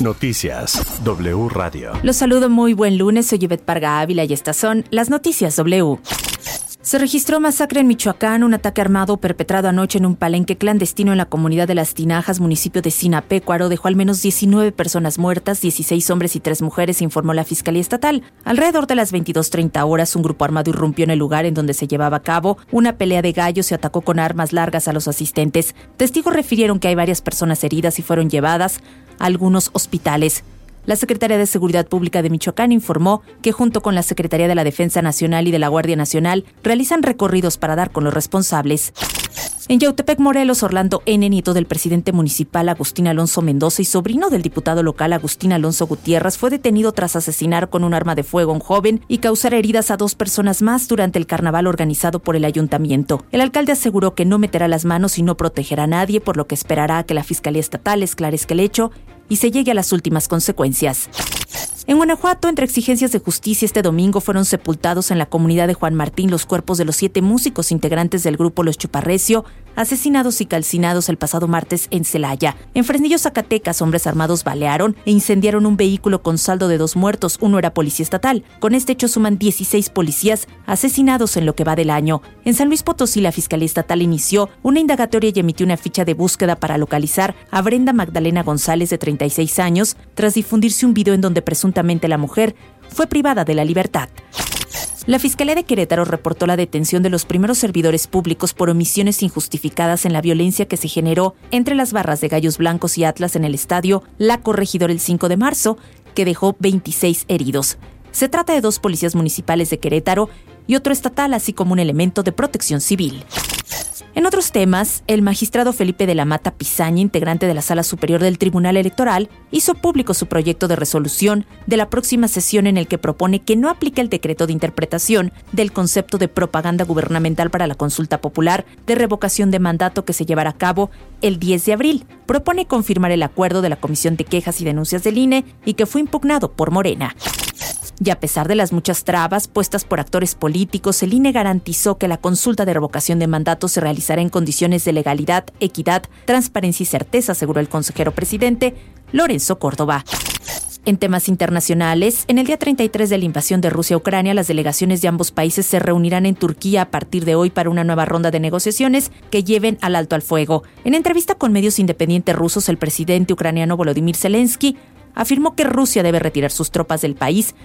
Noticias W Radio. Los saludo muy buen lunes, soy Yvette Parga Ávila y estas son las noticias W. Se registró masacre en Michoacán, un ataque armado perpetrado anoche en un palenque clandestino en la comunidad de Las Tinajas, municipio de Sinapecuaro, dejó al menos 19 personas muertas, 16 hombres y 3 mujeres, informó la Fiscalía Estatal. Alrededor de las 22.30 horas, un grupo armado irrumpió en el lugar en donde se llevaba a cabo una pelea de gallos y atacó con armas largas a los asistentes. Testigos refirieron que hay varias personas heridas y fueron llevadas algunos hospitales. La Secretaría de Seguridad Pública de Michoacán informó que junto con la Secretaría de la Defensa Nacional y de la Guardia Nacional realizan recorridos para dar con los responsables. En Yautepec, Morelos, Orlando N., nieto del presidente municipal Agustín Alonso Mendoza y sobrino del diputado local Agustín Alonso Gutiérrez, fue detenido tras asesinar con un arma de fuego a un joven y causar heridas a dos personas más durante el carnaval organizado por el ayuntamiento. El alcalde aseguró que no meterá las manos y no protegerá a nadie, por lo que esperará a que la Fiscalía Estatal esclarezca el hecho y se llegue a las últimas consecuencias. En Guanajuato, entre exigencias de justicia, este domingo fueron sepultados en la comunidad de Juan Martín los cuerpos de los siete músicos integrantes del grupo Los Chuparrecio, asesinados y calcinados el pasado martes en Celaya. En Fresnillo, Zacatecas, hombres armados balearon e incendiaron un vehículo con saldo de dos muertos, uno era policía estatal. Con este hecho suman 16 policías asesinados en lo que va del año. En San Luis Potosí, la Fiscalía Estatal inició una indagatoria y emitió una ficha de búsqueda para localizar a Brenda Magdalena González, de 36 años, tras difundirse un video en donde la mujer fue privada de la libertad. La Fiscalía de Querétaro reportó la detención de los primeros servidores públicos por omisiones injustificadas en la violencia que se generó entre las barras de Gallos Blancos y Atlas en el estadio La Corregidora el 5 de marzo, que dejó 26 heridos. Se trata de dos policías municipales de Querétaro y otro estatal, así como un elemento de protección civil. En otros temas, el magistrado Felipe de la Mata Pizaña, integrante de la Sala Superior del Tribunal Electoral, hizo público su proyecto de resolución de la próxima sesión en el que propone que no aplique el decreto de interpretación del concepto de propaganda gubernamental para la consulta popular de revocación de mandato que se llevará a cabo el 10 de abril. Propone confirmar el acuerdo de la Comisión de Quejas y Denuncias del INE y que fue impugnado por Morena. Y a pesar de las muchas trabas puestas por actores políticos, el INE garantizó que la consulta de revocación de mandato se realizará en condiciones de legalidad, equidad, transparencia y certeza, aseguró el consejero presidente Lorenzo Córdoba. En temas internacionales, en el día 33 de la invasión de Rusia a Ucrania, las delegaciones de ambos países se reunirán en Turquía a partir de hoy para una nueva ronda de negociaciones que lleven al alto al fuego. En entrevista con medios independientes rusos, el presidente ucraniano Volodymyr Zelensky afirmó que Rusia debe retirar sus tropas del país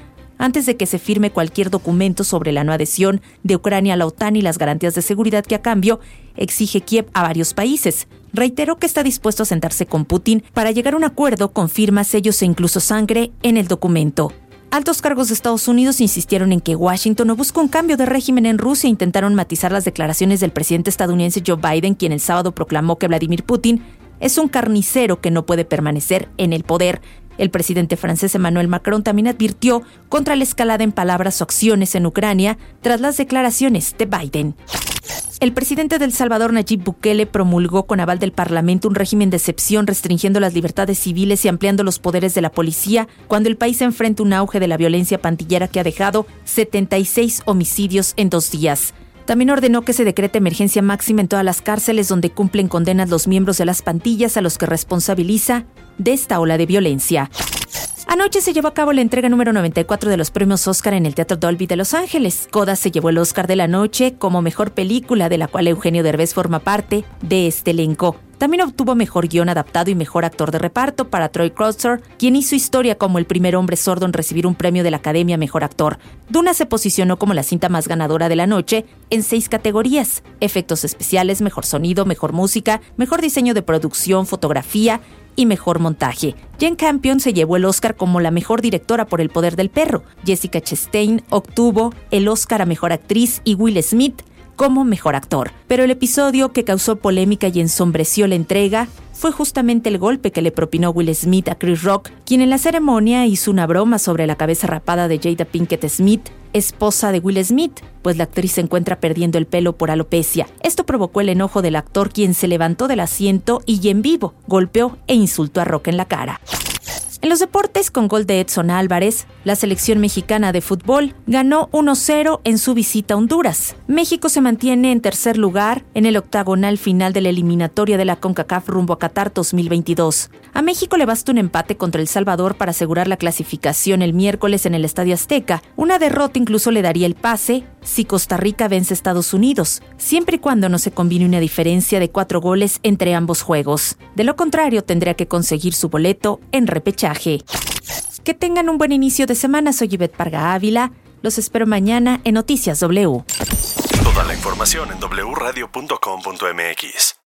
antes de que se firme cualquier documento sobre la no adhesión de Ucrania a la OTAN y las garantías de seguridad que a cambio exige Kiev a varios países. Reiteró que está dispuesto a sentarse con Putin para llegar a un acuerdo con firmas, sellos e incluso sangre en el documento. Altos cargos de Estados Unidos insistieron en que Washington no busca un cambio de régimen en Rusia e intentaron matizar las declaraciones del presidente estadounidense Joe Biden, quien el sábado proclamó que Vladimir Putin es un carnicero que no puede permanecer en el poder. El presidente francés Emmanuel Macron también advirtió contra la escalada en palabras o acciones en Ucrania tras las declaraciones de Biden. El presidente del Salvador, Nayib Bukele, promulgó con aval del Parlamento un régimen de excepción restringiendo las libertades civiles y ampliando los poderes de la policía cuando el país enfrenta un auge de la violencia pantillera que ha dejado 76 homicidios en dos días. También ordenó que se decrete emergencia máxima en todas las cárceles donde cumplen condenas los miembros de las pandillas a los que responsabiliza de esta ola de violencia. Anoche se llevó a cabo la entrega número 94 de los premios Oscar en el Teatro Dolby de Los Ángeles. Coda se llevó el Oscar de la noche como mejor película, de la cual Eugenio Derbez forma parte de este elenco. También obtuvo mejor guion adaptado y mejor actor de reparto para Troy Crowther, quien hizo historia como el primer hombre sordo en recibir un premio de la Academia Mejor Actor. Duna se posicionó como la cinta más ganadora de la noche en seis categorías: efectos especiales, mejor sonido, mejor música, mejor diseño de producción, fotografía, y mejor montaje. Jen Campion se llevó el Oscar como la mejor directora por El Poder del Perro. Jessica Chastain obtuvo el Oscar a Mejor Actriz y Will Smith como mejor actor. Pero el episodio que causó polémica y ensombreció la entrega fue justamente el golpe que le propinó Will Smith a Chris Rock, quien en la ceremonia hizo una broma sobre la cabeza rapada de Jada Pinkett Smith, esposa de Will Smith, pues la actriz se encuentra perdiendo el pelo por alopecia. Esto provocó el enojo del actor quien se levantó del asiento y en vivo golpeó e insultó a Rock en la cara. En los deportes, con gol de Edson Álvarez, la selección mexicana de fútbol ganó 1-0 en su visita a Honduras. México se mantiene en tercer lugar en el octagonal final de la eliminatoria de la CONCACAF rumbo a Qatar 2022. A México le basta un empate contra El Salvador para asegurar la clasificación el miércoles en el Estadio Azteca. Una derrota incluso le daría el pase si Costa Rica vence a Estados Unidos, siempre y cuando no se combine una diferencia de cuatro goles entre ambos juegos. De lo contrario, tendría que conseguir su boleto en repechaje. Que tengan un buen inicio de semana. Soy Yvette Parga Ávila. Los espero mañana en Noticias W. Toda la información en wradio.com.mx.